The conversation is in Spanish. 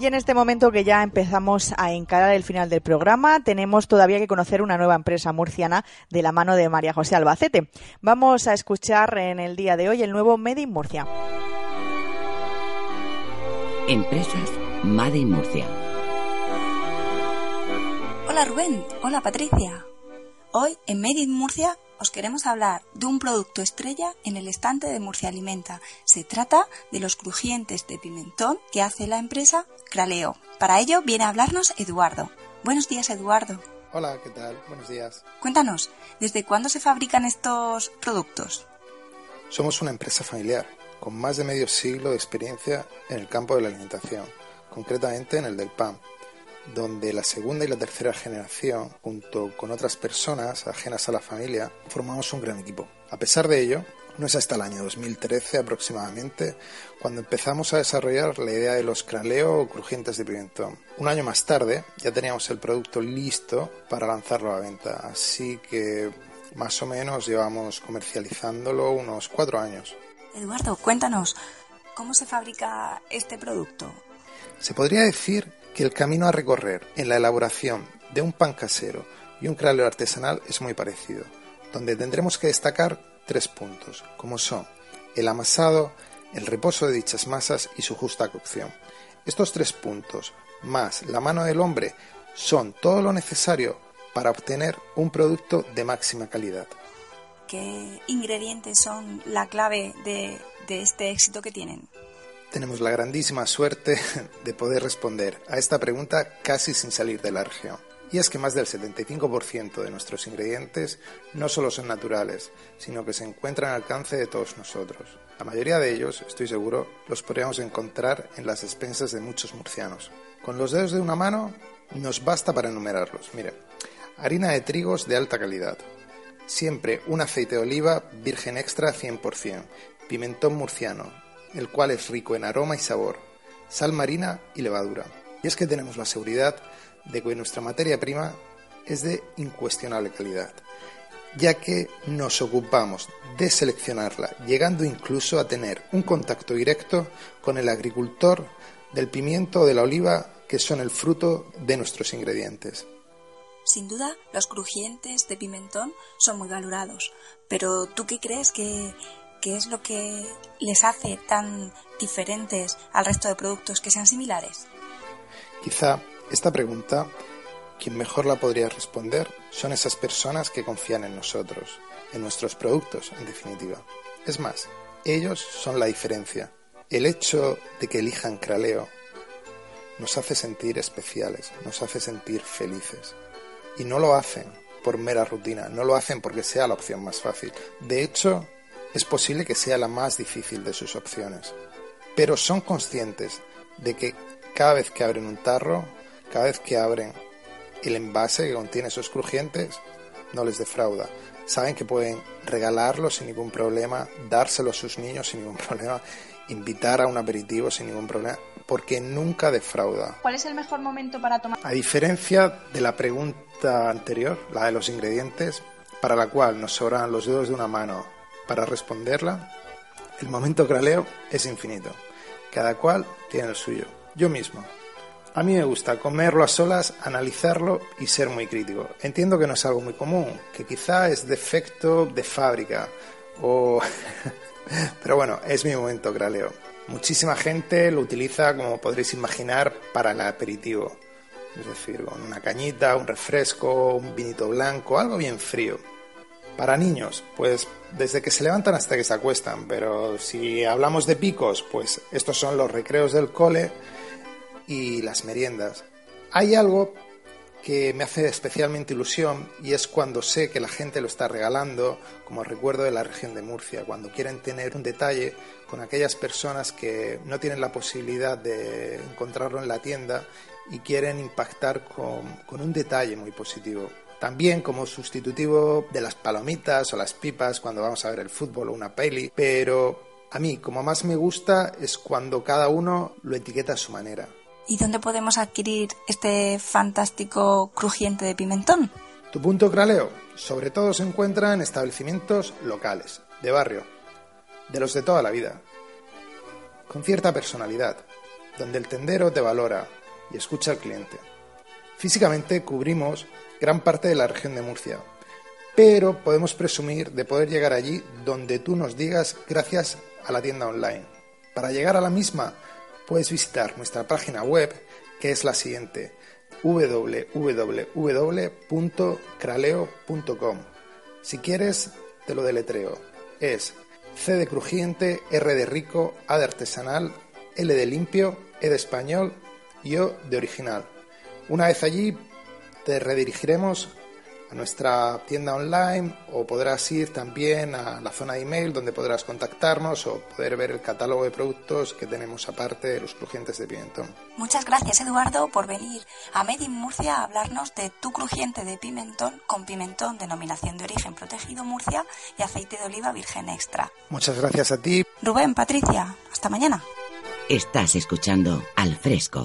Y en este momento que ya empezamos a encarar el final del programa, tenemos todavía que conocer una nueva empresa murciana de la mano de María José Albacete. Vamos a escuchar en el día de hoy el nuevo Made in Murcia. Empresas Made in Murcia. Hola Rubén, hola Patricia. Hoy en Made in Murcia os queremos hablar de un producto estrella en el estante de Murcia Alimenta. Se trata de los crujientes de pimentón que hace la empresa Craleo. Para ello viene a hablarnos Eduardo. Buenos días, Eduardo. Hola, ¿qué tal? Buenos días. Cuéntanos, ¿desde cuándo se fabrican estos productos? Somos una empresa familiar con más de medio siglo de experiencia en el campo de la alimentación, concretamente en el del pan donde la segunda y la tercera generación, junto con otras personas ajenas a la familia, formamos un gran equipo. A pesar de ello, no es hasta el año 2013 aproximadamente cuando empezamos a desarrollar la idea de los craleo o crujientes de pimentón. Un año más tarde ya teníamos el producto listo para lanzarlo a la venta, así que más o menos llevamos comercializándolo unos cuatro años. Eduardo, cuéntanos, ¿cómo se fabrica este producto? Se podría decir que el camino a recorrer en la elaboración de un pan casero y un cráneo artesanal es muy parecido, donde tendremos que destacar tres puntos, como son el amasado, el reposo de dichas masas y su justa cocción. Estos tres puntos, más la mano del hombre, son todo lo necesario para obtener un producto de máxima calidad. ¿Qué ingredientes son la clave de, de este éxito que tienen? Tenemos la grandísima suerte de poder responder a esta pregunta casi sin salir de la región. Y es que más del 75% de nuestros ingredientes no solo son naturales, sino que se encuentran al alcance de todos nosotros. La mayoría de ellos, estoy seguro, los podríamos encontrar en las expensas de muchos murcianos. Con los dedos de una mano nos basta para enumerarlos. Mire, harina de trigos de alta calidad, siempre un aceite de oliva virgen extra 100%, pimentón murciano, el cual es rico en aroma y sabor, sal marina y levadura. Y es que tenemos la seguridad de que nuestra materia prima es de incuestionable calidad, ya que nos ocupamos de seleccionarla, llegando incluso a tener un contacto directo con el agricultor del pimiento o de la oliva, que son el fruto de nuestros ingredientes. Sin duda, los crujientes de pimentón son muy valorados, pero ¿tú qué crees que ¿Qué es lo que les hace tan diferentes al resto de productos que sean similares? Quizá esta pregunta, quien mejor la podría responder, son esas personas que confían en nosotros, en nuestros productos, en definitiva. Es más, ellos son la diferencia. El hecho de que elijan Craleo nos hace sentir especiales, nos hace sentir felices. Y no lo hacen por mera rutina, no lo hacen porque sea la opción más fácil. De hecho, es posible que sea la más difícil de sus opciones, pero son conscientes de que cada vez que abren un tarro, cada vez que abren el envase que contiene esos crujientes, no les defrauda. Saben que pueden regalarlo sin ningún problema, dárselo a sus niños sin ningún problema, invitar a un aperitivo sin ningún problema, porque nunca defrauda. ¿Cuál es el mejor momento para tomar? A diferencia de la pregunta anterior, la de los ingredientes, para la cual nos sobran los dedos de una mano para responderla, el momento craleo es infinito. Cada cual tiene el suyo. Yo mismo. A mí me gusta comerlo a solas, analizarlo y ser muy crítico. Entiendo que no es algo muy común, que quizá es defecto de fábrica. Pero bueno, es mi momento craleo. Muchísima gente lo utiliza, como podréis imaginar, para el aperitivo. Es decir, con una cañita, un refresco, un vinito blanco, algo bien frío. Para niños, pues desde que se levantan hasta que se acuestan, pero si hablamos de picos, pues estos son los recreos del cole y las meriendas. Hay algo que me hace especialmente ilusión y es cuando sé que la gente lo está regalando, como recuerdo de la región de Murcia, cuando quieren tener un detalle con aquellas personas que no tienen la posibilidad de encontrarlo en la tienda y quieren impactar con, con un detalle muy positivo. También como sustitutivo de las palomitas o las pipas cuando vamos a ver el fútbol o una peli. Pero a mí, como más me gusta, es cuando cada uno lo etiqueta a su manera. ¿Y dónde podemos adquirir este fantástico crujiente de pimentón? Tu punto craleo, sobre todo se encuentra en establecimientos locales, de barrio, de los de toda la vida, con cierta personalidad, donde el tendero te valora y escucha al cliente. Físicamente cubrimos gran parte de la región de Murcia, pero podemos presumir de poder llegar allí donde tú nos digas gracias a la tienda online. Para llegar a la misma, puedes visitar nuestra página web, que es la siguiente, www.craleo.com. Si quieres, te lo deletreo. Es C de crujiente, R de rico, A de artesanal, L de limpio, E de español y O de original. Una vez allí, te redirigiremos a nuestra tienda online o podrás ir también a la zona de email donde podrás contactarnos o poder ver el catálogo de productos que tenemos aparte de los crujientes de pimentón. Muchas gracias Eduardo por venir a Made in Murcia a hablarnos de tu crujiente de pimentón con pimentón denominación de origen protegido Murcia y aceite de oliva virgen extra. Muchas gracias a ti. Rubén, Patricia, hasta mañana. Estás escuchando Al Fresco.